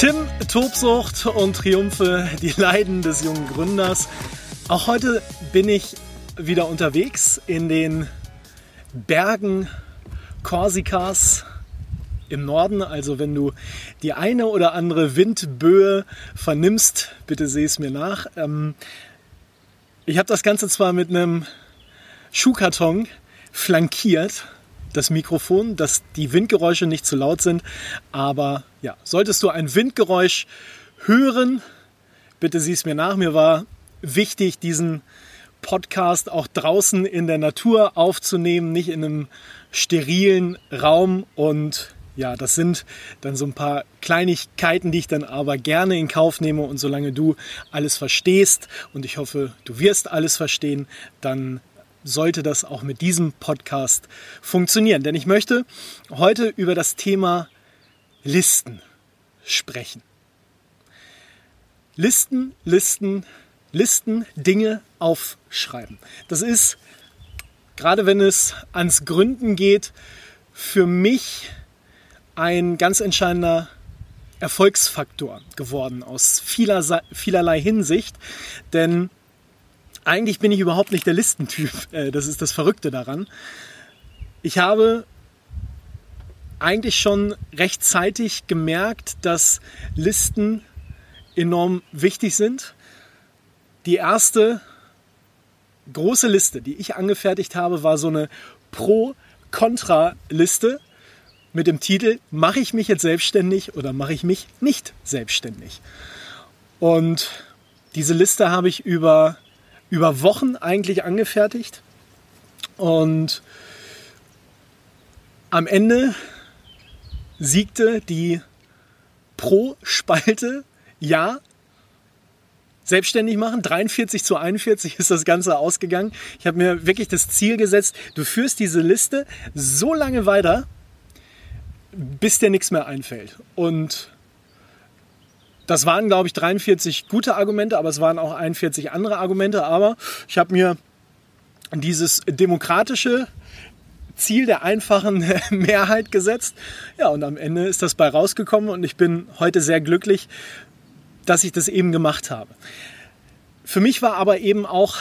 Tim, Tobsucht und Triumphe, die Leiden des jungen Gründers. Auch heute bin ich wieder unterwegs in den Bergen Korsikas im Norden. Also wenn du die eine oder andere Windböe vernimmst, bitte seh es mir nach. Ähm, ich habe das Ganze zwar mit einem Schuhkarton flankiert, das Mikrofon, dass die Windgeräusche nicht zu laut sind. Aber ja, solltest du ein Windgeräusch hören, bitte sieh es mir nach. Mir war wichtig, diesen Podcast auch draußen in der Natur aufzunehmen, nicht in einem sterilen Raum. Und ja, das sind dann so ein paar Kleinigkeiten, die ich dann aber gerne in Kauf nehme. Und solange du alles verstehst, und ich hoffe, du wirst alles verstehen, dann sollte das auch mit diesem Podcast funktionieren. Denn ich möchte heute über das Thema Listen sprechen. Listen, Listen, Listen, Dinge aufschreiben. Das ist, gerade wenn es ans Gründen geht, für mich ein ganz entscheidender Erfolgsfaktor geworden aus vielerlei Hinsicht. Denn eigentlich bin ich überhaupt nicht der Listentyp. Äh, das ist das Verrückte daran. Ich habe eigentlich schon rechtzeitig gemerkt, dass Listen enorm wichtig sind. Die erste große Liste, die ich angefertigt habe, war so eine Pro-Kontra-Liste mit dem Titel Mache ich mich jetzt selbstständig oder mache ich mich nicht selbstständig? Und diese Liste habe ich über über Wochen eigentlich angefertigt. Und am Ende siegte die Pro-Spalte Ja. Selbstständig machen, 43 zu 41 ist das Ganze ausgegangen. Ich habe mir wirklich das Ziel gesetzt, du führst diese Liste so lange weiter, bis dir nichts mehr einfällt. Und das waren, glaube ich, 43 gute Argumente, aber es waren auch 41 andere Argumente. Aber ich habe mir dieses demokratische Ziel der einfachen Mehrheit gesetzt. Ja, und am Ende ist das bei rausgekommen und ich bin heute sehr glücklich, dass ich das eben gemacht habe. Für mich war aber eben auch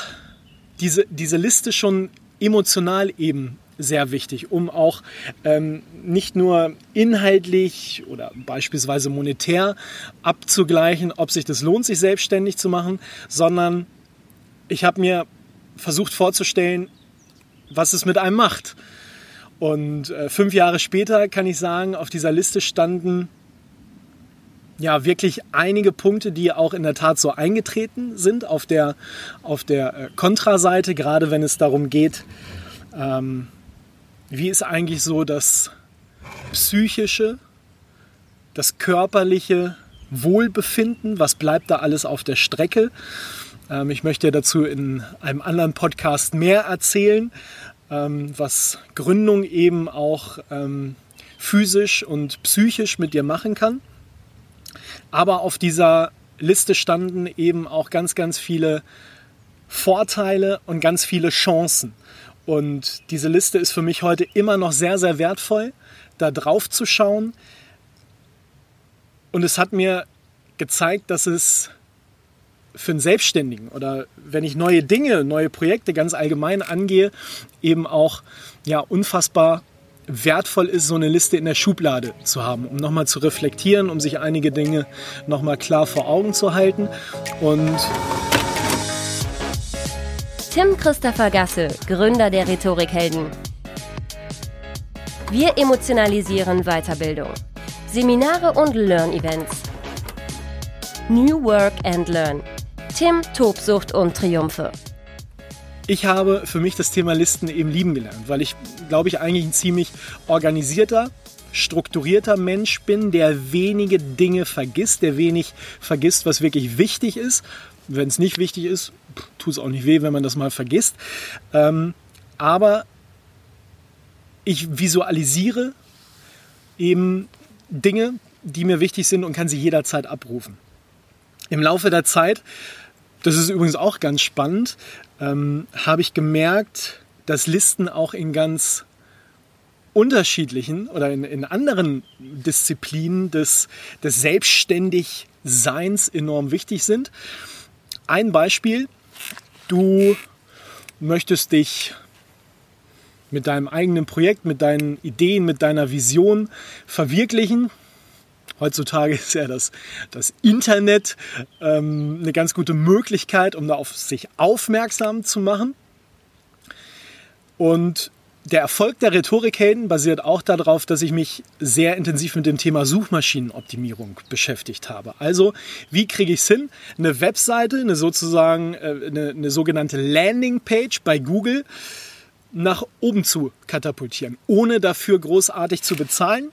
diese, diese Liste schon emotional eben sehr wichtig, um auch ähm, nicht nur inhaltlich oder beispielsweise monetär abzugleichen, ob sich das lohnt, sich selbstständig zu machen, sondern ich habe mir versucht vorzustellen, was es mit einem macht. Und äh, fünf Jahre später kann ich sagen, auf dieser Liste standen ja wirklich einige Punkte, die auch in der Tat so eingetreten sind auf der, auf der äh, Kontraseite, gerade wenn es darum geht, ähm, wie ist eigentlich so das psychische, das körperliche Wohlbefinden? Was bleibt da alles auf der Strecke? Ähm, ich möchte dazu in einem anderen Podcast mehr erzählen, ähm, was Gründung eben auch ähm, physisch und psychisch mit dir machen kann. Aber auf dieser Liste standen eben auch ganz, ganz viele Vorteile und ganz viele Chancen. Und diese Liste ist für mich heute immer noch sehr, sehr wertvoll, da drauf zu schauen. Und es hat mir gezeigt, dass es für einen Selbstständigen oder wenn ich neue Dinge, neue Projekte ganz allgemein angehe, eben auch ja, unfassbar wertvoll ist, so eine Liste in der Schublade zu haben, um nochmal zu reflektieren, um sich einige Dinge nochmal klar vor Augen zu halten. Und Tim Christopher Gasse, Gründer der Rhetorikhelden. Wir emotionalisieren Weiterbildung. Seminare und Learn-Events. New Work and Learn. Tim, Tobsucht und Triumphe. Ich habe für mich das Thema Listen eben lieben gelernt, weil ich, glaube ich, eigentlich ein ziemlich organisierter, strukturierter Mensch bin, der wenige Dinge vergisst, der wenig vergisst, was wirklich wichtig ist Wenn es nicht wichtig ist, tut es auch nicht weh, wenn man das mal vergisst. Ähm, aber ich visualisiere eben Dinge, die mir wichtig sind und kann sie jederzeit abrufen. Im Laufe der Zeit, das ist übrigens auch ganz spannend, ähm, habe ich gemerkt, dass Listen auch in ganz unterschiedlichen oder in, in anderen Disziplinen des, des Selbstständigseins enorm wichtig sind. Ein Beispiel, du möchtest dich mit deinem eigenen Projekt, mit deinen Ideen, mit deiner Vision verwirklichen. Heutzutage ist ja das, das Internet ähm, eine ganz gute Möglichkeit, um da auf sich aufmerksam zu machen. Und der Erfolg der Rhetorikhelden basiert auch darauf, dass ich mich sehr intensiv mit dem Thema Suchmaschinenoptimierung beschäftigt habe. Also, wie kriege ich es hin, eine Webseite, eine sozusagen äh, eine, eine sogenannte Landingpage bei Google nach oben zu katapultieren, ohne dafür großartig zu bezahlen.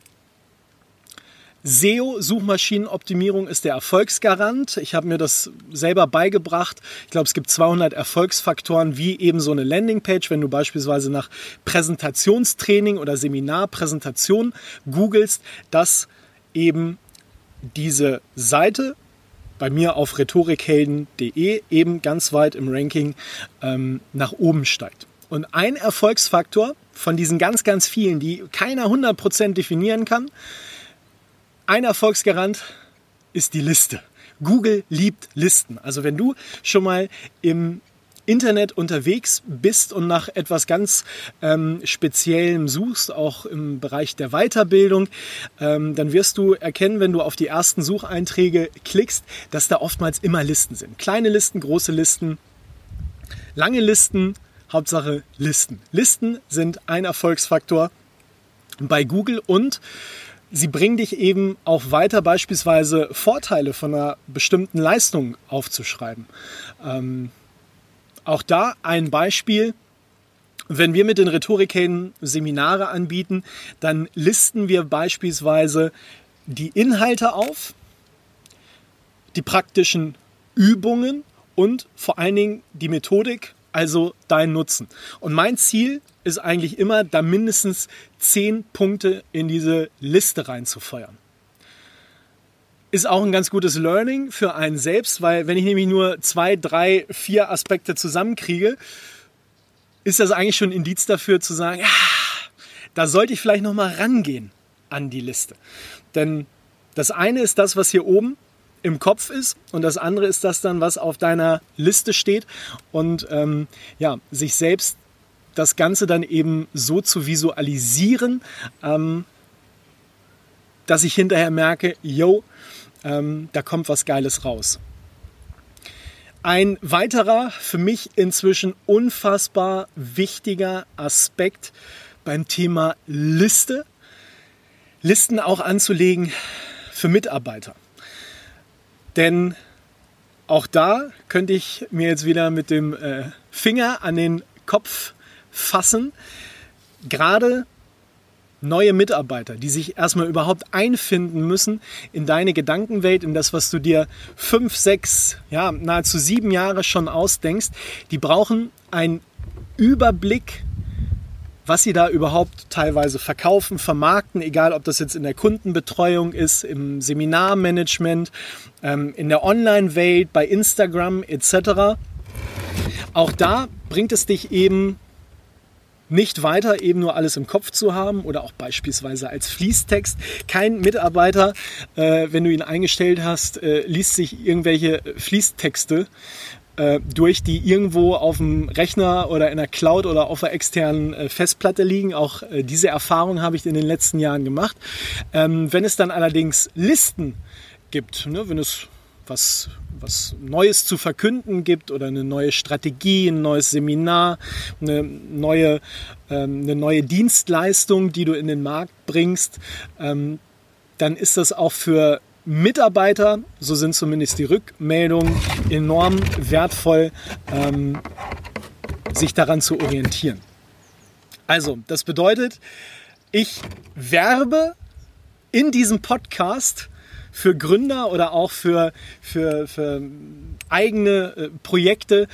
SEO, Suchmaschinenoptimierung, ist der Erfolgsgarant. Ich habe mir das selber beigebracht. Ich glaube, es gibt 200 Erfolgsfaktoren, wie eben so eine Landingpage. Wenn du beispielsweise nach Präsentationstraining oder Seminarpräsentation googelst, dass eben diese Seite bei mir auf rhetorikhelden.de eben ganz weit im Ranking ähm, nach oben steigt. Und ein Erfolgsfaktor von diesen ganz, ganz vielen, die keiner 100% definieren kann, ein Erfolgsgarant ist die Liste. Google liebt Listen. Also wenn du schon mal im Internet unterwegs bist und nach etwas ganz ähm, Speziellem suchst, auch im Bereich der Weiterbildung, ähm, dann wirst du erkennen, wenn du auf die ersten Sucheinträge klickst, dass da oftmals immer Listen sind. Kleine Listen, große Listen, lange Listen, Hauptsache Listen. Listen sind ein Erfolgsfaktor bei Google und sie bringen dich eben auch weiter, beispielsweise Vorteile von einer bestimmten Leistung aufzuschreiben. Ähm, auch da ein Beispiel. Wenn wir mit den Rhetorikhelden Seminare anbieten, dann listen wir beispielsweise die Inhalte auf, die praktischen Übungen und vor allen Dingen die Methodik, also dein Nutzen. Und mein Ziel ist eigentlich immer, da mindestens zehn Punkte in diese Liste reinzufeuern. Ist auch ein ganz gutes Learning für einen selbst, weil wenn ich nämlich nur zwei, drei, vier Aspekte zusammenkriege, ist das eigentlich schon ein Indiz dafür zu sagen, ah, da sollte ich vielleicht noch mal rangehen an die Liste. Denn das eine ist das, was hier oben im Kopf ist und das andere ist das dann, was auf deiner Liste steht und ähm, ja, sich selbst das Ganze dann eben so zu visualisieren, ähm, dass ich hinterher merke, yo, ähm, da kommt was Geiles raus. Ein weiterer, für mich inzwischen unfassbar wichtiger Aspekt beim Thema Liste, Listen auch anzulegen für Mitarbeiter. Denn auch da könnte ich mir jetzt wieder mit dem äh, Finger an den Kopf fassen. Gerade neue Mitarbeiter, die sich erstmal überhaupt einfinden müssen in deine Gedankenwelt, in das, was du dir fünf, sechs, ja, nahezu sieben Jahre schon ausdenkst, die brauchen einen Überblick, was sie da überhaupt teilweise verkaufen, vermarkten, egal ob das jetzt in der Kundenbetreuung ist, im Seminarmanagement, ähm, in der Online-Welt, bei Instagram etc. Auch da bringt es dich eben nicht weiter eben nur alles im Kopf zu haben oder auch beispielsweise als Fließtext. Kein Mitarbeiter, äh, wenn du ihn eingestellt hast, äh, liest sich irgendwelche Fließtexte äh, durch, die irgendwo auf dem Rechner oder in der Cloud oder auf der externen äh, Festplatte liegen. Auch äh, diese Erfahrung habe ich in den letzten Jahren gemacht. Ähm, wenn es dann allerdings Listen gibt, ne, wenn es was, was Neues zu verkünden gibt oder eine neue Strategie, ein neues Seminar, eine neue, ähm, eine neue Dienstleistung, die du in den Markt bringst, ähm, dann ist das auch für Mitarbeiter, so sind zumindest die Rückmeldungen, enorm wertvoll, ähm, sich daran zu orientieren. Also, das bedeutet, ich werbe in diesem Podcast für Gründer oder auch für, für, für eigene äh, Projekte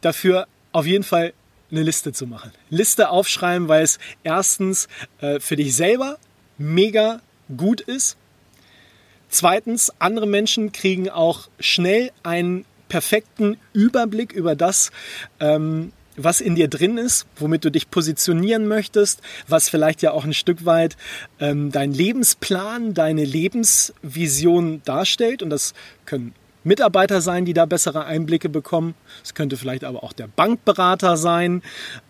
dafür auf jeden Fall eine Liste zu machen. Liste aufschreiben, weil es erstens äh, für dich selber mega gut ist. Zweitens, andere Menschen kriegen auch schnell einen perfekten Überblick über das, ähm, was in dir drin ist, womit du dich positionieren möchtest, was vielleicht ja auch ein Stück weit ähm, dein Lebensplan, deine Lebensvision darstellt. Und das können Mitarbeiter sein, die da bessere Einblicke bekommen. Es könnte vielleicht aber auch der Bankberater sein,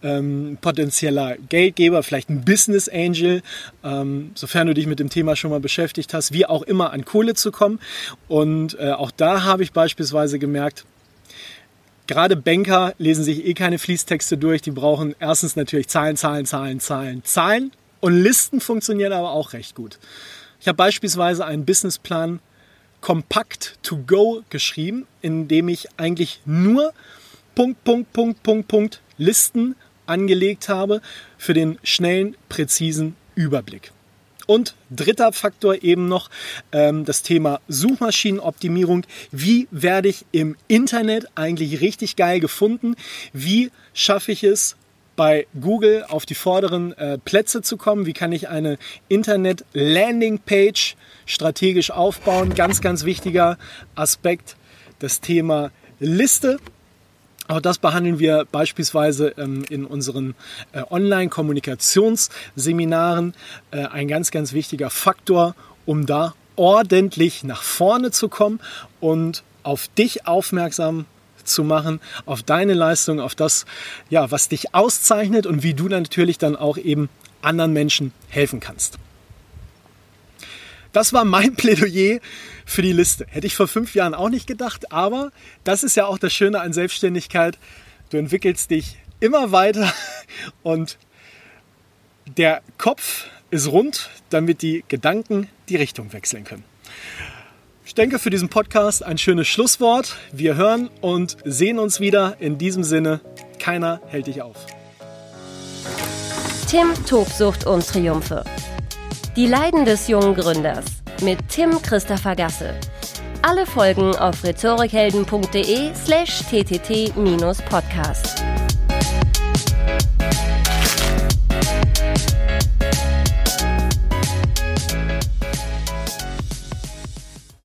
ähm, potenzieller Geldgeber, vielleicht ein Business Angel, ähm, sofern du dich mit dem Thema schon mal beschäftigt hast, wie auch immer an Kohle zu kommen. Und äh, auch da habe ich beispielsweise gemerkt, Gerade Banker lesen sich eh keine Fließtexte durch. Die brauchen erstens natürlich Zahlen, Zahlen, Zahlen, Zahlen, Zahlen. Und Listen funktionieren aber auch recht gut. Ich habe beispielsweise einen Businessplan kompakt to go geschrieben, in dem ich eigentlich nur Punkt, Punkt, Punkt, Punkt, Punkt Listen angelegt habe für den schnellen, präzisen Überblick. Und dritter Faktor eben noch ähm, das Thema Suchmaschinenoptimierung. Wie werde ich im Internet eigentlich richtig geil gefunden? Wie schaffe ich es, bei Google auf die vorderen äh, Plätze zu kommen? Wie kann ich eine Internet-Landing-Page strategisch aufbauen? Ganz, ganz wichtiger Aspekt, das Thema Liste. Auch das behandeln wir beispielsweise ähm, in unseren äh, Online-Kommunikationsseminaren. Äh, ein ganz, ganz wichtiger Faktor, um da ordentlich nach vorne zu kommen und auf dich aufmerksam zu machen, auf deine Leistung, auf das, ja, was dich auszeichnet und wie du natürlich dann auch eben anderen Menschen helfen kannst. Das war mein Plädoyer für die Liste. Hätte ich vor fünf Jahren auch nicht gedacht, aber das ist ja auch das Schöne an Selbstständigkeit. Du entwickelst dich immer weiter und der Kopf ist rund, damit die Gedanken die Richtung wechseln können. Ich denke für diesen Podcast ein schönes Schlusswort. Wir hören und sehen uns wieder. In diesem Sinne, keiner hält dich auf. Tim Tobsucht und Triumphe. Die Leiden des jungen Gründers mit Tim Christopher Gasse. Alle Folgen auf rhetorikhelden.de slash ttt-podcast.